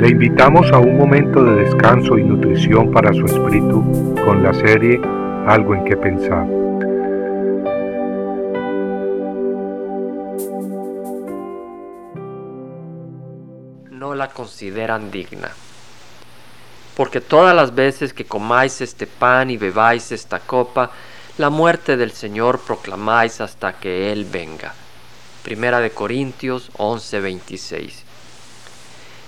Le invitamos a un momento de descanso y nutrición para su espíritu con la serie Algo en que pensar. No la consideran digna. Porque todas las veces que comáis este pan y bebáis esta copa, la muerte del Señor proclamáis hasta que Él venga. Primera de Corintios 11:26.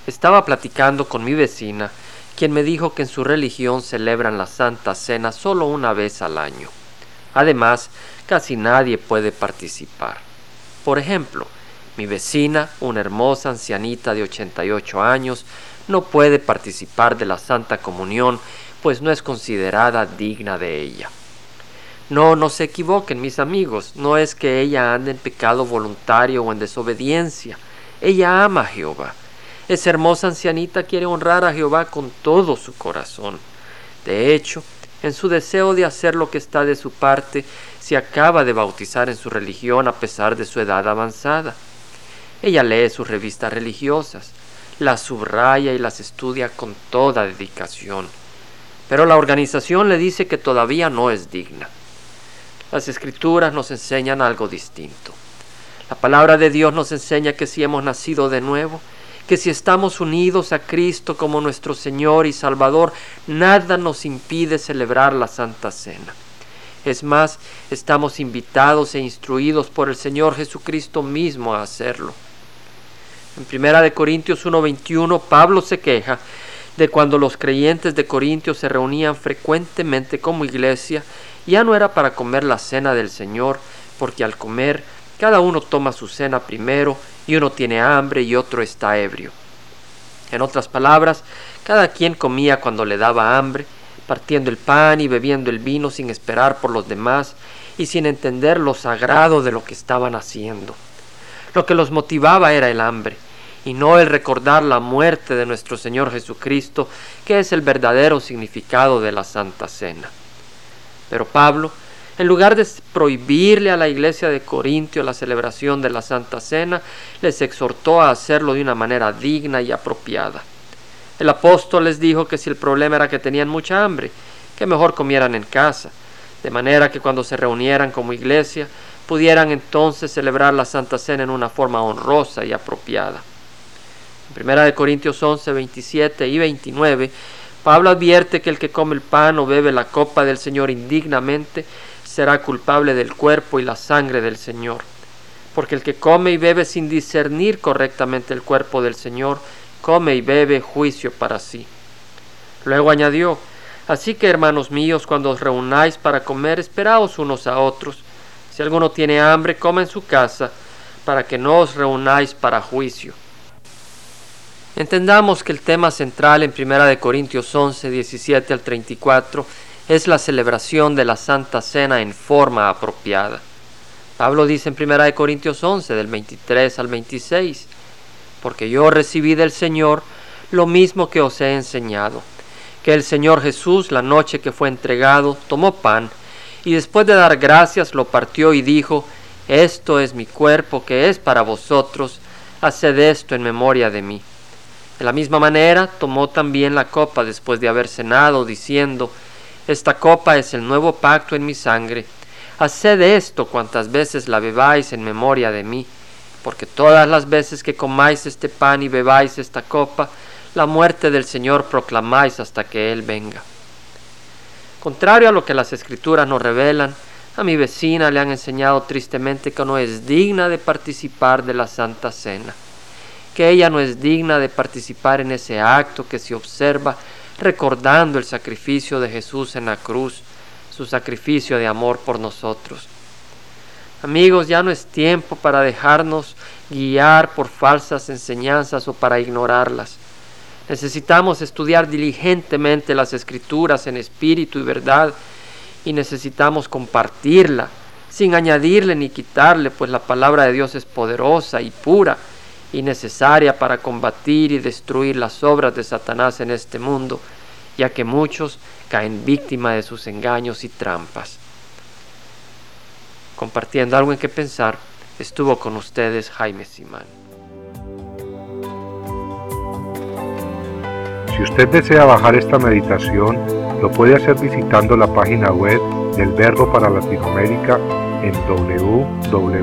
Estaba platicando con mi vecina, quien me dijo que en su religión celebran la Santa Cena solo una vez al año. Además, casi nadie puede participar. Por ejemplo, mi vecina, una hermosa ancianita de 88 años, no puede participar de la Santa Comunión, pues no es considerada digna de ella. No, no se equivoquen mis amigos, no es que ella ande en pecado voluntario o en desobediencia. Ella ama a Jehová esa hermosa ancianita quiere honrar a Jehová con todo su corazón. De hecho, en su deseo de hacer lo que está de su parte, se acaba de bautizar en su religión a pesar de su edad avanzada. Ella lee sus revistas religiosas, las subraya y las estudia con toda dedicación. Pero la organización le dice que todavía no es digna. Las escrituras nos enseñan algo distinto. La palabra de Dios nos enseña que si hemos nacido de nuevo, que si estamos unidos a Cristo como nuestro Señor y Salvador, nada nos impide celebrar la Santa Cena. Es más, estamos invitados e instruidos por el Señor Jesucristo mismo a hacerlo. En Primera de Corintios 1:21 Pablo se queja de cuando los creyentes de Corintios se reunían frecuentemente como iglesia, ya no era para comer la cena del Señor, porque al comer cada uno toma su cena primero y uno tiene hambre y otro está ebrio. En otras palabras, cada quien comía cuando le daba hambre, partiendo el pan y bebiendo el vino sin esperar por los demás y sin entender lo sagrado de lo que estaban haciendo. Lo que los motivaba era el hambre, y no el recordar la muerte de nuestro Señor Jesucristo, que es el verdadero significado de la Santa Cena. Pero Pablo en lugar de prohibirle a la iglesia de Corintio la celebración de la Santa Cena, les exhortó a hacerlo de una manera digna y apropiada. El apóstol les dijo que si el problema era que tenían mucha hambre, que mejor comieran en casa, de manera que cuando se reunieran como iglesia, pudieran entonces celebrar la Santa Cena en una forma honrosa y apropiada. En 1 Corintios 11, 27 y 29, Pablo advierte que el que come el pan o bebe la copa del Señor indignamente será culpable del cuerpo y la sangre del Señor. Porque el que come y bebe sin discernir correctamente el cuerpo del Señor, come y bebe juicio para sí. Luego añadió, Así que, hermanos míos, cuando os reunáis para comer, esperaos unos a otros. Si alguno tiene hambre, coma en su casa, para que no os reunáis para juicio. Entendamos que el tema central en 1 Corintios 11, 17 al 34 es la celebración de la Santa Cena en forma apropiada. Pablo dice en 1 Corintios 11, del 23 al 26, porque yo recibí del Señor lo mismo que os he enseñado, que el Señor Jesús, la noche que fue entregado, tomó pan, y después de dar gracias lo partió y dijo, Esto es mi cuerpo que es para vosotros, haced esto en memoria de mí. De la misma manera tomó también la copa después de haber cenado, diciendo, esta copa es el nuevo pacto en mi sangre. Haced esto cuantas veces la bebáis en memoria de mí, porque todas las veces que comáis este pan y bebáis esta copa, la muerte del Señor proclamáis hasta que Él venga. Contrario a lo que las escrituras nos revelan, a mi vecina le han enseñado tristemente que no es digna de participar de la Santa Cena, que ella no es digna de participar en ese acto que se observa recordando el sacrificio de Jesús en la cruz, su sacrificio de amor por nosotros. Amigos, ya no es tiempo para dejarnos guiar por falsas enseñanzas o para ignorarlas. Necesitamos estudiar diligentemente las escrituras en espíritu y verdad y necesitamos compartirla sin añadirle ni quitarle, pues la palabra de Dios es poderosa y pura y necesaria para combatir y destruir las obras de Satanás en este mundo, ya que muchos caen víctima de sus engaños y trampas. Compartiendo algo en que pensar, estuvo con ustedes Jaime Simán. Si usted desea bajar esta meditación, lo puede hacer visitando la página web del Verbo para Latinoamérica en www.elvela.com.